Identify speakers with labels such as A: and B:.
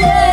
A: Yeah.